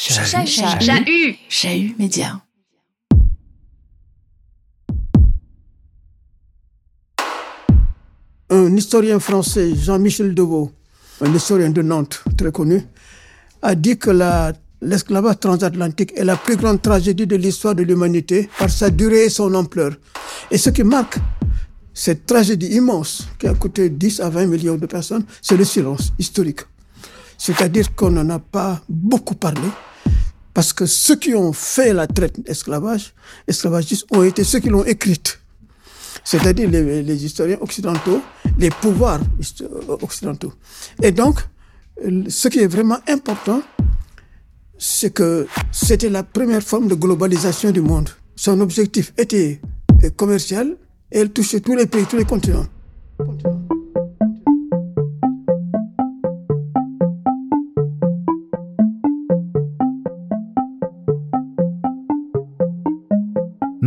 Chahut. Chahut. Chahut Média. Un historien français, Jean-Michel Deveau, un historien de Nantes très connu, a dit que la l'esclavage transatlantique est la plus grande tragédie de l'histoire de l'humanité par sa durée et son ampleur. Et ce qui marque cette tragédie immense qui a coûté 10 à 20 millions de personnes, c'est le silence historique. C'est-à-dire qu'on n'en a pas beaucoup parlé, parce que ceux qui ont fait la traite d'esclavage, esclavagistes, ont été ceux qui l'ont écrite. C'est-à-dire les, historiens occidentaux, les pouvoirs occidentaux. Et donc, ce qui est vraiment important, c'est que c'était la première forme de globalisation du monde. Son objectif était commercial et elle touchait tous les pays, tous les continents.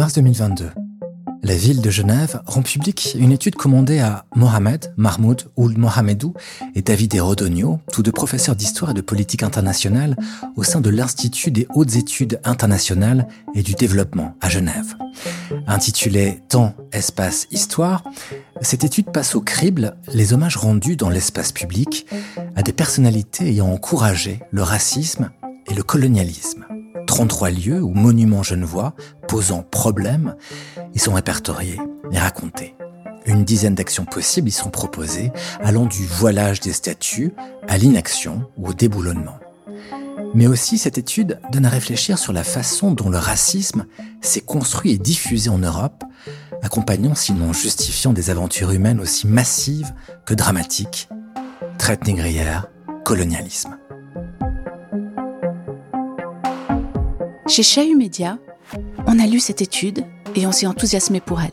Mars 2022 la ville de Genève rend publique une étude commandée à Mohamed, Mahmoud Ould Mohamedou et David Erodonio, tous deux professeurs d'histoire et de politique internationale au sein de l'Institut des hautes études internationales et du développement à Genève. Intitulée Temps, espace, histoire, cette étude passe au crible les hommages rendus dans l'espace public à des personnalités ayant encouragé le racisme et le colonialisme. 33 lieux ou monuments genevois posant problème y sont répertoriés et racontés. Une dizaine d'actions possibles y sont proposées, allant du voilage des statues à l'inaction ou au déboulonnement. Mais aussi, cette étude donne à réfléchir sur la façon dont le racisme s'est construit et diffusé en Europe, accompagnant sinon justifiant des aventures humaines aussi massives que dramatiques, traite négrière, colonialisme. Chez Chahut Média, on a lu cette étude et on s'est enthousiasmé pour elle.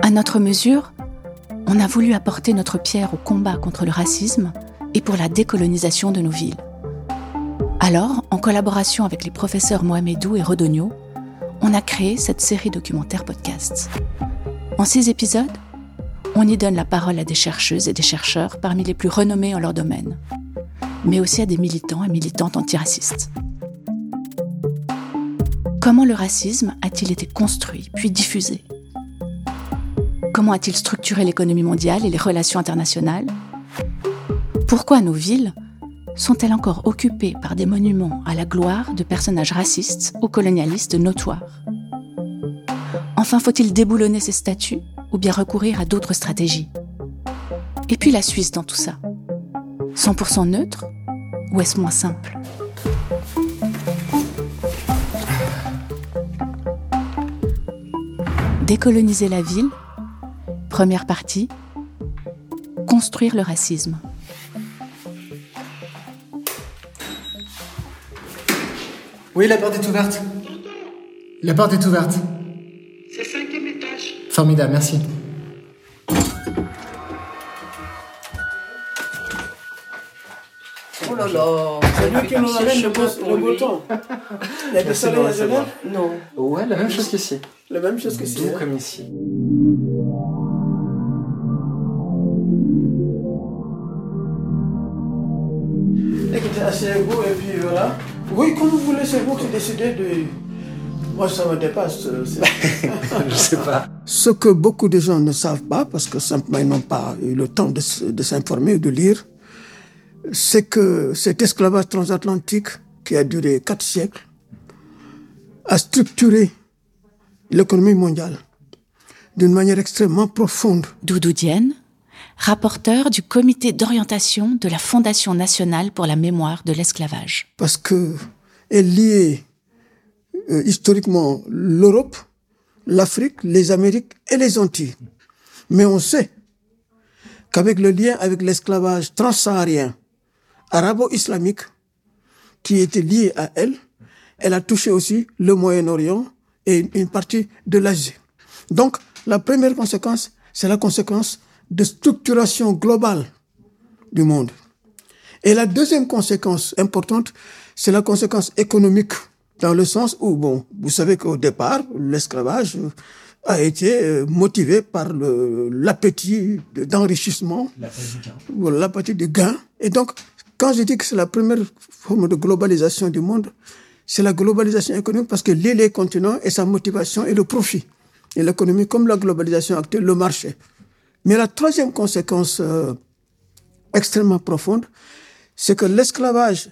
À notre mesure, on a voulu apporter notre pierre au combat contre le racisme et pour la décolonisation de nos villes. Alors, en collaboration avec les professeurs Mohamedou et Rodonio, on a créé cette série documentaire podcast. En six épisodes, on y donne la parole à des chercheuses et des chercheurs parmi les plus renommés en leur domaine, mais aussi à des militants et militantes antiracistes. Comment le racisme a-t-il été construit puis diffusé? Comment a-t-il structuré l'économie mondiale et les relations internationales? Pourquoi nos villes sont-elles encore occupées par des monuments à la gloire de personnages racistes ou colonialistes notoires? Enfin, faut-il déboulonner ces statues ou bien recourir à d'autres stratégies? Et puis la Suisse dans tout ça? 100% neutre ou est-ce moins simple? Décoloniser la ville. Première partie. Construire le racisme. Oui, la porte est ouverte. La porte est ouverte. C'est cinquième étage. Formidable, merci. Oh là là, c'est lui qui nous amène le, beau, le beau temps. Il y a à Genève Non. Ouais, la même chose qu'ici. La même chose qu'ici. Doux hein. comme ici. Écoutez, asseyez-vous et puis voilà. Oui, comme vous voulez, c'est vous qui décidez de. Moi, ça me dépasse. euh, Je sais pas. Ce que beaucoup de gens ne savent pas, parce que simplement ils n'ont pas eu le temps de, de s'informer ou de lire, c'est que cet esclavage transatlantique, qui a duré quatre siècles, a structuré l'économie mondiale d'une manière extrêmement profonde. Doudou Dienne, rapporteur du comité d'orientation de la Fondation nationale pour la mémoire de l'esclavage. parce que elle liait euh, historiquement l'Europe, l'Afrique, les Amériques et les Antilles. Mais on sait qu'avec le lien avec l'esclavage transsaharien, arabo-islamique, qui était lié à elle, elle a touché aussi le Moyen-Orient et une- partie de l'Asie. Donc, la première conséquence, c'est la conséquence de structuration globale du monde. Et la deuxième conséquence importante, c'est la conséquence économique, dans le sens où, bon, vous savez qu'au départ, l'esclavage a été euh, motivé par l'appétit de- d'enrichissement, l'appétit de gain. Et donc, Quand je dis que c'est la première forme de globalisation du monde, c'est la globalisation économique parce que lie les continents et sa motivation est le profit. Et l'économie, comme la globalisation actuelle, le marché. Mais la troisième conséquence euh, extrêmement profonde, c'est que l'esclavage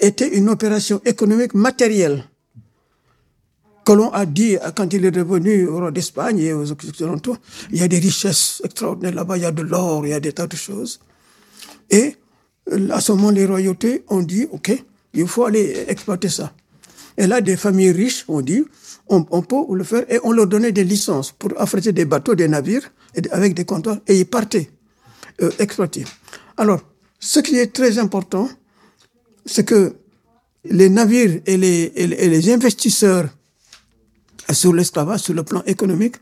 était une opération économique matérielle que l'on a dit quand il est revenu au roi d'Espagne et aux Occidentaux, il y a des richesses extraordinaires là-bas, il y a de l'or, il y a des tas de choses. Et à ce moment, les royautés ont dit, OK, il faut aller exploiter ça. Et là, des familles riches ont dit, on, peut le faire, et on leur donnait des licences pour affréter des bateaux, des navires, avec des comptoirs, et ils partaient euh, exploiter. Alors, ce qui est très important, c'est que les navires et les, et les investisseurs sur l'esclavage, sur le plan économique,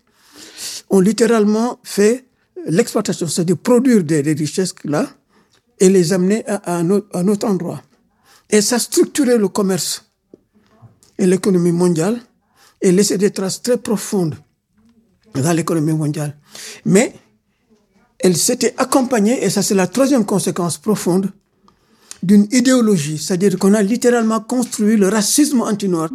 ont littéralement fait l'exploitation, c'est-à-dire produire des, richesses là et les amener à, un autre, endroit. Et ça structurait le commerce et l'économie mondiale et laissait des traces très profondes dans l'économie mondiale. Mais elle s'était accompagnée, et ça c'est la troisième conséquence profonde, d'une idéologie, c'est-à-dire qu'on a littéralement construit le racisme anti-noir.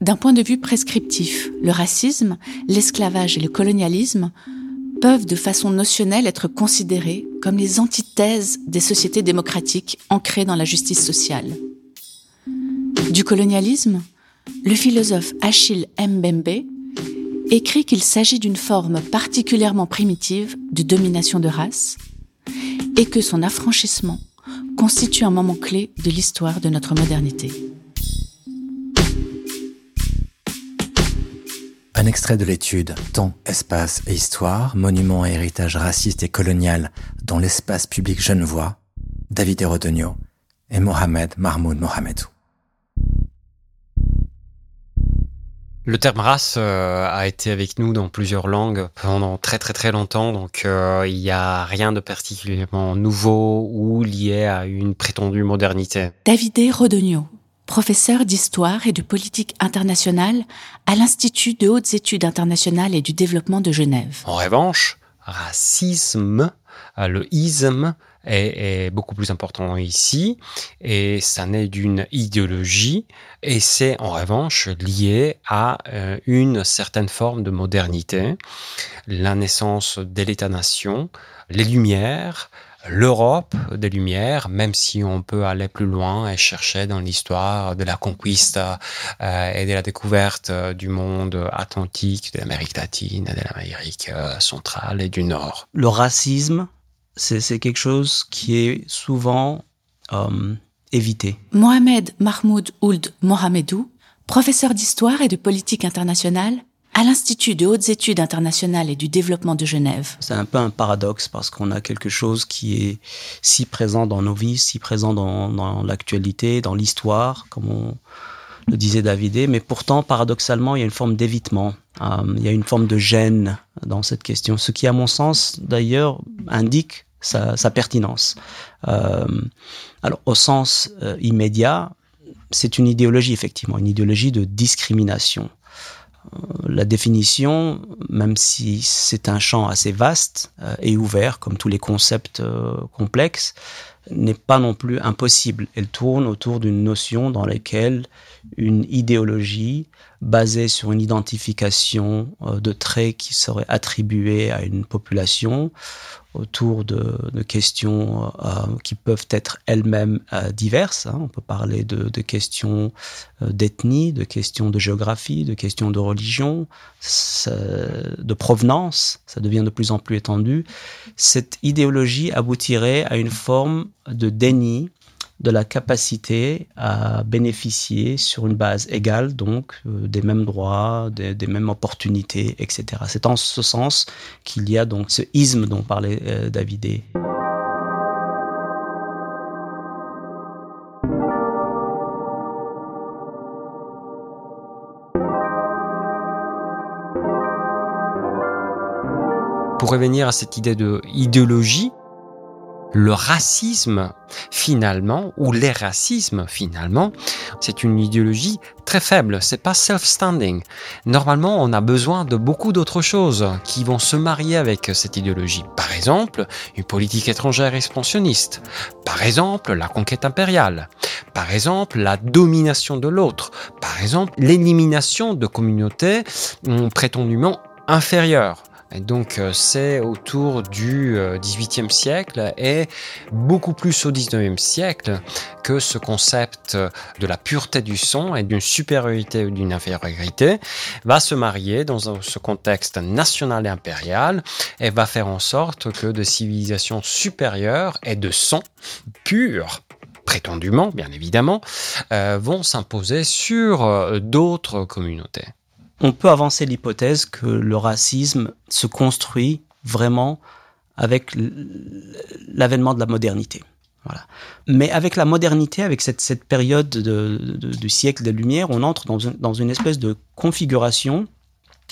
D'un point de vue prescriptif, le racisme, l'esclavage et le colonialisme peuvent de façon notionnelle être considérés comme les antithèses des sociétés démocratiques ancrées dans la justice sociale. Du colonialisme, le philosophe Achille Mbembe écrit qu'il s'agit d'une forme particulièrement primitive de domination de race et que son affranchissement constitue un moment clé de l'histoire de notre modernité. Un extrait de l'étude Temps, espace et histoire, monument et héritage raciste et colonial dans l'espace public genevois, David Erodonio et Mohamed Mahmoud Mohamedou. Le terme race euh, a été avec nous dans plusieurs langues pendant très très très longtemps, donc euh, il n'y a rien de particulièrement nouveau ou lié à une prétendue modernité. David Rodogno, professeur d'histoire et de politique internationale à l'Institut de hautes études internationales et du développement de Genève. En revanche, racisme, euh, le isme est, beaucoup plus important ici et ça naît d'une idéologie et c'est en revanche lié à euh, une certaine forme de modernité, la naissance de l'État-nation, les Lumières, l'Europe des Lumières, même si on peut aller plus loin et chercher dans l'histoire de la conquiste euh, et de la découverte du monde atlantique, de l'Amérique latine, de l'Amérique euh, centrale et du Nord. Le racisme, c'est quelque chose qui est souvent euh, évité. Mohamed Mahmoud Ould Mohamedou, professeur d'histoire et de politique internationale, à l'Institut de hautes études internationales et du développement de Genève. C'est un peu un paradoxe parce qu'on a quelque chose qui est si présent dans nos vies, si présent dans, l'actualité, dans l'histoire, comme on le disait David, mais pourtant, paradoxalement, il y a une forme d'évitement, euh, il y a une forme de gêne dans cette question, ce qui, à mon sens, d'ailleurs, indique sa, pertinence. Euh, alors, au sens euh, immédiat, c'est une idéologie, effectivement, une idéologie de discrimination. Euh, la définition, même si c'est un champ assez vaste euh, et ouvert, comme tous les concepts euh, complexes, n'est pas non plus impossible. Elle tourne autour d'une notion dans laquelle une idéologie basée sur une identification de traits qui seraient attribués à une population autour de, questions euh, qui peuvent être elles-mêmes euh, diverses. Hein. On peut parler de, questions euh, d'ethnie, de questions de géographie, de questions de religion, de provenance. Ça devient de plus en plus étendu. Cette idéologie aboutirait à une forme de déni de la capacité à bénéficier sur une base égale, donc euh, des mêmes droits, des, mêmes opportunités, etc. C'est en ce sens qu'il y a donc ce isme dont parlait euh, David. Pour revenir à cette idée de idéologie, le racisme, finalement, ou les racismes, finalement, c'est une idéologie très faible. C'est pas self-standing. Normalement, on a besoin de beaucoup d'autres choses qui vont se marier avec cette idéologie. Par exemple, une politique étrangère expansionniste. Par exemple, la conquête impériale. Par exemple, la domination de l'autre. Par exemple, l'élimination de communautés hum, prétendument inférieures. Et donc euh, c'est autour du XVIIIe euh, siècle et beaucoup plus au XIXe siècle que ce concept de la pureté du son et d'une supériorité ou d'une infériorité va se marier dans ce contexte national et impérial et va faire en sorte que de civilisations supérieures et de son pur prétendument, bien évidemment, euh, vont s'imposer sur d'autres communautés on peut avancer l'hypothèse que le racisme se construit vraiment avec l'avènement de la modernité. Voilà. Mais avec la modernité, avec cette, période du siècle des Lumières, on entre dans, une espèce de configuration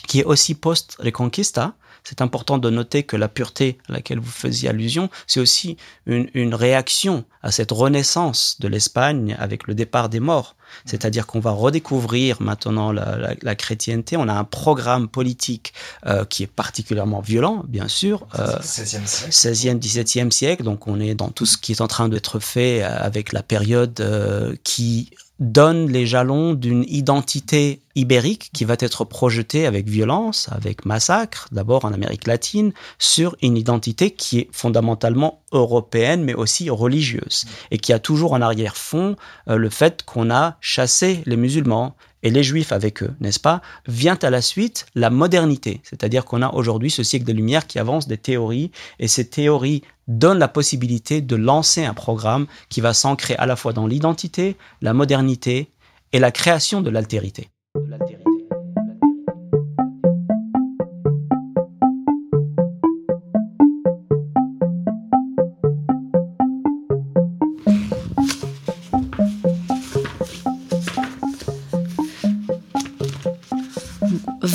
qui est aussi post-reconquista, c'est important de noter que la pureté à laquelle vous faisiez allusion, c'est aussi une, réaction à cette renaissance de l'Espagne avec le départ des morts. C'est-à-dire qu'on va redécouvrir maintenant la, chrétienté. On a un programme politique euh, qui est particulièrement violent, bien sûr. Euh, 16e siècle. 16e, 17e siècle. Donc on est dans tout ce qui est en train d'être fait avec la période euh, qui donne les jalons d'une identité ibérique qui va être projetée avec violence, avec massacre, d'abord en Amérique latine, sur une identité qui est fondamentalement européenne, mais aussi religieuse, et qui a toujours en arrière-fond euh, le fait qu'on a chassé les musulmans, et les juifs avec eux, n'est-ce pas Vient à la suite la modernité, c'est-à-dire qu'on a aujourd'hui ce siècle de lumière qui avance des théories, et ces théories donnent la possibilité de lancer un programme qui va s'ancrer à la fois dans l'identité, la modernité et la création de l'altérité.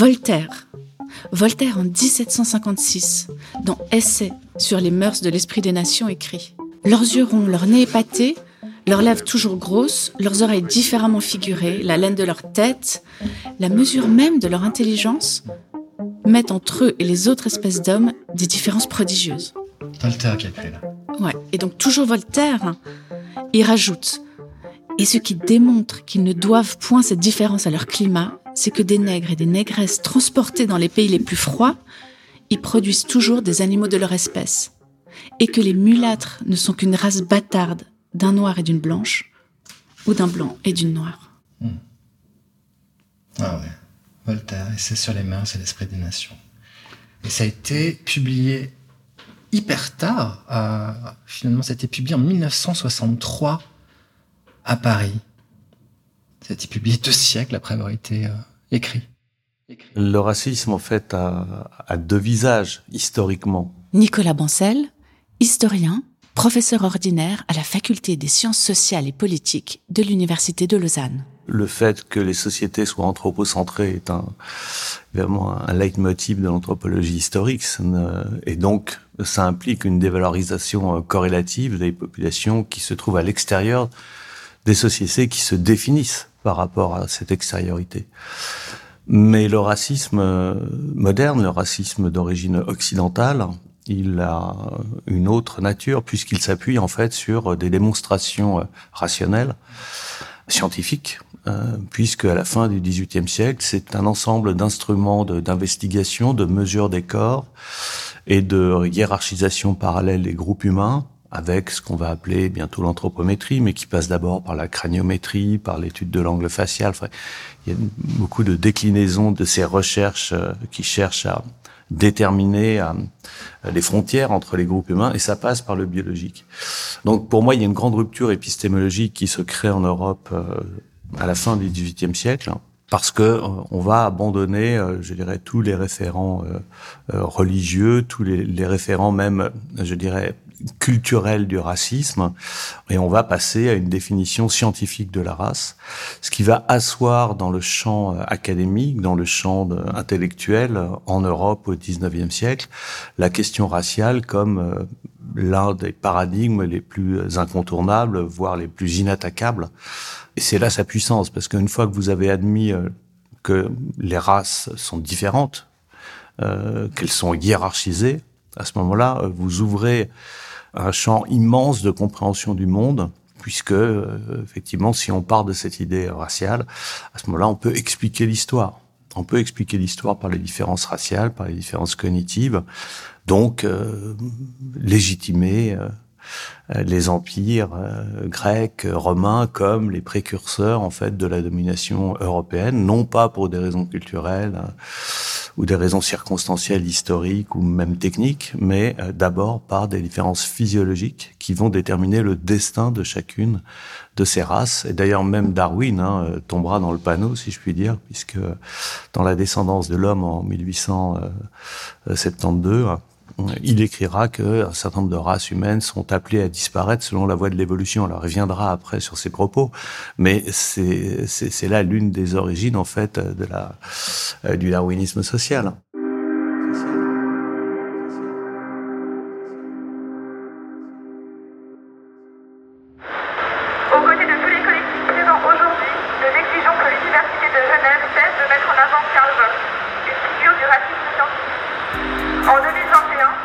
Voltaire. Voltaire en 1756, dans Essai sur les mœurs de l'esprit des nations, écrit Leurs yeux ronds, leur nez épaté, leurs lèvres toujours grosses, leurs oreilles différemment figurées, la laine de leur tête, la mesure même de leur intelligence, mettent entre eux et les autres espèces d'hommes des différences prodigieuses. Voltaire qui a là. Ouais, et donc toujours Voltaire, il rajoute Et ce qui démontre qu'ils ne doivent point cette différence à leur climat, c'est que des nègres et des négresses transportés dans les pays les plus froids y produisent toujours des animaux de leur espèce, et que les mulâtres ne sont qu'une race bâtarde d'un noir et d'une blanche, ou d'un blanc et d'une noire. Hmm. Ah ouais, Voltaire, et c'est sur les mains, c'est l'esprit des nations. Et ça a été publié hyper tard, finalement ça a été publié en 1963 à Paris. Ça a été publié deux siècles après avoir été euh, écrit. Le racisme, en fait, a, a deux visages, historiquement. Nicolas Bancel, historien, professeur ordinaire à la faculté des sciences sociales et politiques de l'Université de Lausanne. Le fait que les sociétés soient anthropocentrées est un, vraiment un leitmotiv de l'anthropologie historique. Et donc, ça implique une dévalorisation euh, corrélative des populations qui se trouvent à l'extérieur des sociétés qui se définissent par rapport à cette extériorité. Mais le racisme euh, moderne, le racisme d'origine occidentale, il a une autre nature puisqu'il s'appuie en fait sur des démonstrations euh, rationnelles, scientifiques, euh, puisque à la fin du XVIIIe siècle, c'est un ensemble d'instruments d'investigation, de, de mesure des corps et de hiérarchisation parallèle des groupes humains avec ce qu'on va appeler bientôt l'anthropométrie, mais qui passe d'abord par la craniométrie, par l'étude de l'angle facial. Enfin, il y a beaucoup de déclinaisons de ces recherches euh, qui cherchent à déterminer euh, les frontières entre les groupes humains, et ça passe par le biologique. Donc pour moi, il y a une grande rupture épistémologique qui se crée en Europe euh, à la fin du XVIIIe siècle, hein, parce que on va abandonner, je dirais, tous les référents religieux, tous les, les référents même, je dirais, culturelle du racisme et on va passer à une définition scientifique de la race, ce qui va asseoir dans le champ euh, académique, dans le champ intellectuel en Europe au XIXe siècle, la question raciale comme l'un des paradigmes les plus incontournables, voire les plus inattaquables. Et c'est là sa puissance, parce qu'une fois que vous avez admis que les races sont différentes, euh, qu'elles sont hiérarchisées, à ce moment-là, euh, vous ouvrez un champ immense de compréhension du monde, puisque euh, effectivement, si on part de cette idée raciale, à ce moment-là, on peut expliquer l'histoire. On peut expliquer l'histoire par les différences raciales, par les différences cognitives, donc légitimer euh, les empires euh, grecs, romains comme les précurseurs en fait de la domination européenne, non pas pour des raisons culturelles euh, ou des raisons circonstancielles, historiques ou même techniques, mais d'abord par des différences physiologiques qui vont déterminer le destin de chacune de ces races. Et d'ailleurs même Darwin hein, tombera dans le panneau, si je puis dire, puisque dans la descendance de l'homme en 1872 il écrira qu'un certain nombre de races humaines sont appelées à disparaître selon la voie de l'évolution. Alors, il reviendra après sur ses propos, mais c'est là l'une des origines, en fait, euh, du darwinisme social.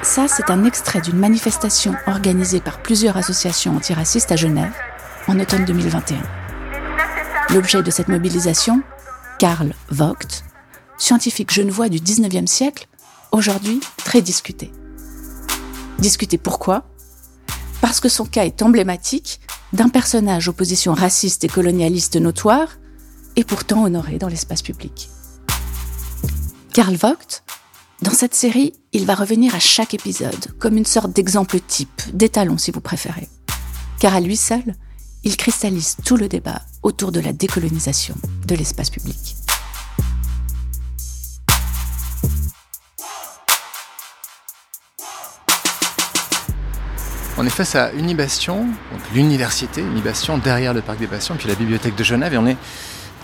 C'est un extrait d'une manifestation organisée par plusieurs associations antiracistes à Genève en automne 2021. L'objet de cette mobilisation, Karl Vogt, scientifique genevois du 19e siècle, aujourd'hui très discuté. Discuté pourquoi? Parce que son cas est emblématique d'un personnage aux positions racistes et colonialistes notoires et pourtant honoré dans l'espace public. Karl Vogt, dans cette série, il va revenir à chaque épisode, comme une sorte d'exemple type, d'étalon si vous préférez. Car à lui seul, il cristallise tout le débat autour de la décolonisation de l'espace public. On est face à Unibastion, l'université, Unibastion derrière le parc des Bastions, puis la bibliothèque de Genève, et on est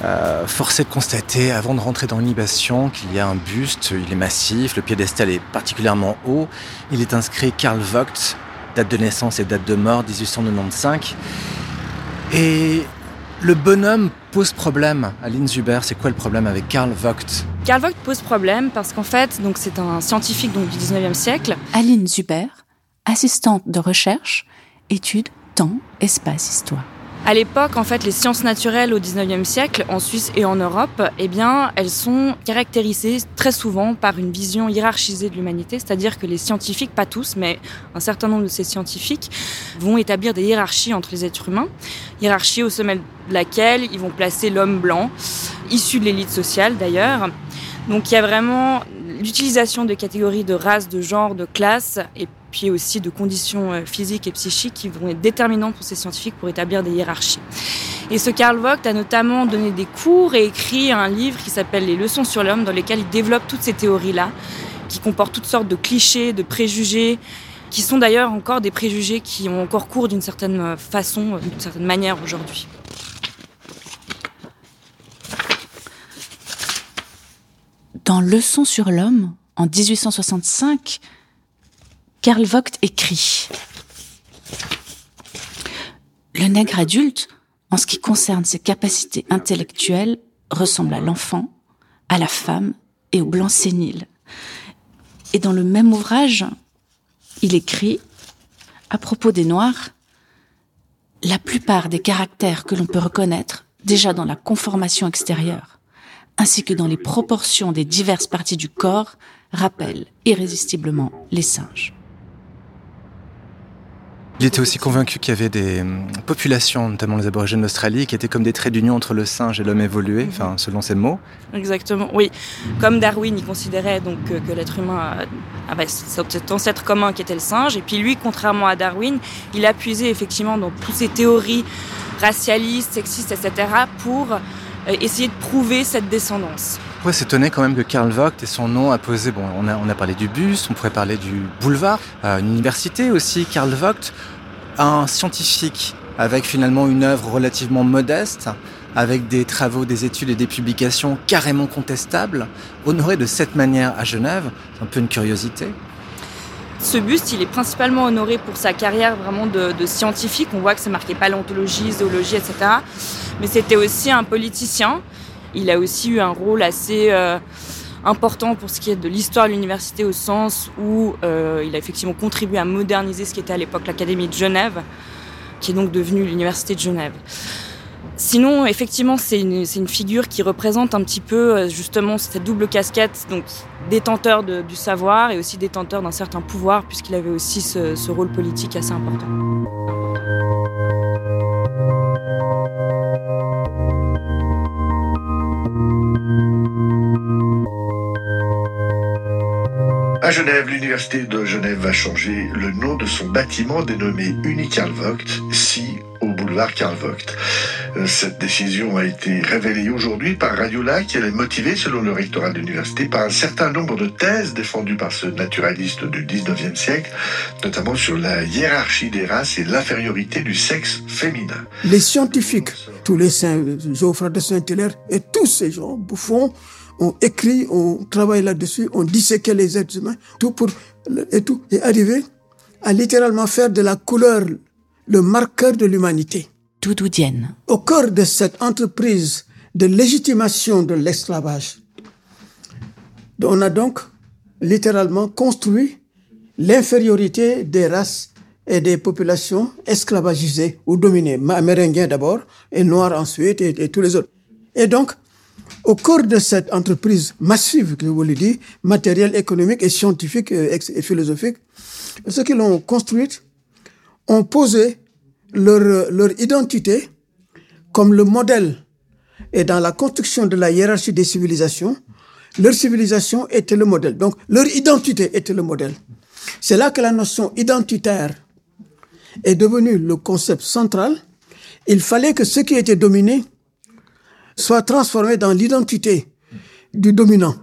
euh, forcé de constater, avant de rentrer dans l'animation, qu'il y a un buste, il est massif, le piédestal est particulièrement haut. Il est inscrit Karl Vogt, date de naissance et date de mort 1895. Et le bonhomme pose problème. Aline Zuber, c'est quoi le problème avec Karl Vogt? Karl Vogt pose problème parce qu'en fait, donc c'est un scientifique donc, du 19e siècle. Aline Zuber, assistante de recherche, étude temps, espace, histoire. À l'époque, en fait, les sciences naturelles au 19e siècle, en Suisse et en Europe, eh bien, elles sont caractérisées très souvent par une vision hiérarchisée de l'humanité, c'est-à-dire que les scientifiques, pas tous, mais un certain nombre de ces scientifiques, vont établir des hiérarchies entre les êtres humains, hiérarchie au sommet de laquelle ils vont placer l'homme blanc, issu de l'élite sociale d'ailleurs. Donc il y a vraiment l'utilisation de catégories de race, de genre, de classe, et puis aussi de conditions euh, physiques et psychiques qui vont être déterminantes pour ces scientifiques pour établir des hiérarchies. Et ce Karl Vogt a notamment donné des cours et écrit un livre qui s'appelle Les leçons sur l'homme, dans lequel il développe toutes ces théories-là, qui comportent toutes sortes de clichés, de préjugés, qui sont d'ailleurs encore des préjugés qui ont encore cours d'une certaine façon, d'une certaine manière aujourd'hui. Dans Leçons sur l'homme, en 1865, Karl Vogt écrit Le nègre adulte, en ce qui concerne ses capacités intellectuelles, ressemble à l'enfant, à la femme et au blanc sénile. Et dans le même ouvrage, il écrit, à propos des Noirs, la plupart des caractères que l'on peut reconnaître déjà dans la conformation extérieure, ainsi que dans les proportions des diverses parties du corps, rappellent irrésistiblement les singes. Il était aussi convaincu qu'il y avait des hum, populations, notamment les aborigènes d'Australie, qui étaient comme des traits d'union entre le singe et l'homme évolué, enfin selon ses mots. Exactement, oui. Comme Darwin, il considérait donc que, l'être humain avait cet ancêtre commun qui était le singe, et puis lui, contrairement à Darwin, il a puisé effectivement dans toutes ces théories racialistes, sexistes, etc., pour euh, essayer de prouver cette descendance. Pourrait s'étonner quand même que Karl Vogt et son nom a posé, bon, on a, parlé du bus, on pourrait parler du boulevard, euh, une université aussi, Karl Vogt, un scientifique avec finalement une œuvre relativement modeste, avec des travaux, des études et des publications carrément contestables, honoré de cette manière à Genève, c'est un peu une curiosité. Ce buste, il est principalement honoré pour sa carrière vraiment de, scientifique. On voit que c'est marqué paléontologie, zoologie, etc. Mais c'était aussi un politicien. Il a aussi eu un rôle assez euh, important pour ce qui est de l'histoire de l'université au sens où euh, il a effectivement contribué à moderniser ce qui était à l'époque l'Académie de Genève, qui est donc devenue l'Université de Genève. Sinon, effectivement, c'est une, figure qui représente un petit peu euh, justement cette double casquette, donc détenteur du savoir et aussi détenteur d'un certain pouvoir, puisqu'il avait aussi ce rôle politique assez important. Genève, l'université de Genève va changer le nom de son bâtiment dénommé Uni Karl Vogt, si au boulevard Karl Vogt. Euh, cette décision a été révélée aujourd'hui par Radio Lac. Elle est motivée, selon le rectorat de l'université, par un certain nombre de thèses défendues par ce naturaliste du 19e siècle, notamment sur la hiérarchie des races et l'infériorité du sexe féminin. Les scientifiques, tous les saints, Geoffroy de Saint-Hilaire et tous ces gens bouffons, on écrit, on travaille là-dessus, on disséquait les êtres humains, tout pour, et tout, et arriver à littéralement faire de la couleur le marqueur de l'humanité. Doudoudienne. Au cœur de cette entreprise de légitimation de l'esclavage, on a donc littéralement construit l'infériorité des races et des populations esclavagisées ou dominées, amérindiens d'abord, et noirs ensuite, et, et tous les autres. Et donc, au cours de cette entreprise massive, que je vous l'ai dit, matérielle, économique et scientifique et philosophique, ceux qui l'ont construite ont posé leur, leur identité comme le modèle. Et dans la construction de la hiérarchie des civilisations, leur civilisation était le modèle. Donc, leur identité était le modèle. C'est là que la notion identitaire est devenue le concept central. Il fallait que ce qui était dominé soit transformé dans l'identité du dominant.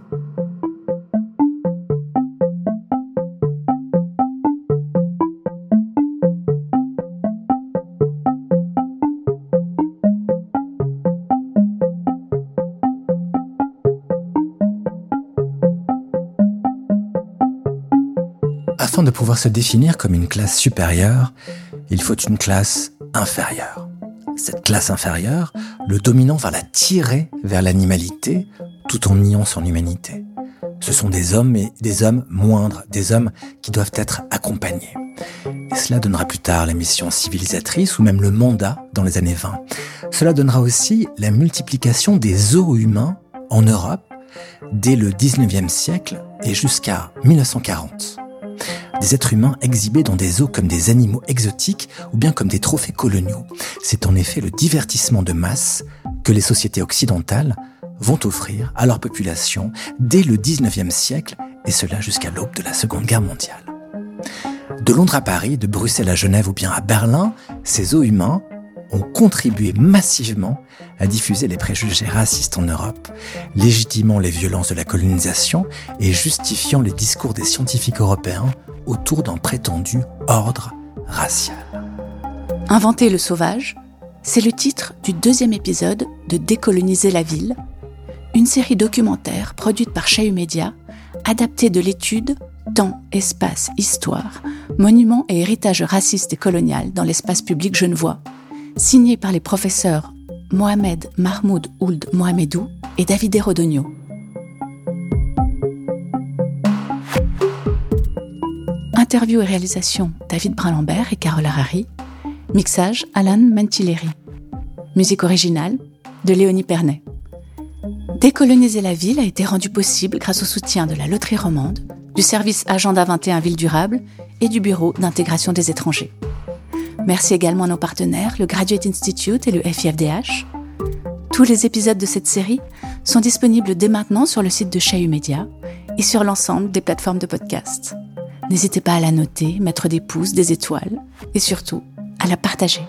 Afin de pouvoir se définir comme une classe supérieure, il faut une classe inférieure cette classe inférieure, le dominant va la tirer vers l'animalité tout en niant son humanité. Ce sont des hommes, mais des hommes moindres, des hommes qui doivent être accompagnés. Et cela donnera plus tard la mission civilisatrice ou même le mandat dans les années 20. Cela donnera aussi la multiplication des zoos humains en Europe dès le 19e siècle et jusqu'à 1940 des êtres humains exhibés dans des zoos comme des animaux exotiques ou bien comme des trophées coloniaux. C'est en effet le divertissement de masse que les sociétés occidentales vont offrir à leur population dès le 19e siècle et cela jusqu'à l'aube de la Seconde Guerre mondiale. De Londres à Paris, de Bruxelles à Genève ou bien à Berlin, ces zoos humains ont contribué massivement à diffuser les préjugés racistes en Europe, légitimant les violences de la colonisation et justifiant les discours des scientifiques européens autour d'un prétendu ordre racial. Inventer le sauvage, c'est le titre du deuxième épisode de Décoloniser la ville, une série documentaire produite par Chahu Media, adaptée de l'étude Temps, espace, histoire, monuments et héritage raciste et colonial dans l'espace public genevois, signée par les professeurs Mohamed Mahmoud Ould Mohamedou et David Rodogno. Interview et réalisation David Brun-Lambert et Carole Harari. Mixage Alan Mentilleri. Musique originale de Léonie Pernet. Décoloniser la ville a été rendu possible grâce au soutien de la Loterie Romande, du service Agenda 21 Ville Durable et du Bureau d'intégration des étrangers. Merci également à nos partenaires, le Graduate Institute et le FIFDH. Tous les épisodes de cette série sont disponibles dès maintenant sur le site de Chahu Media et sur l'ensemble des plateformes de podcast. N'hésitez pas à la noter, mettre des pouces, des étoiles et surtout à la partager.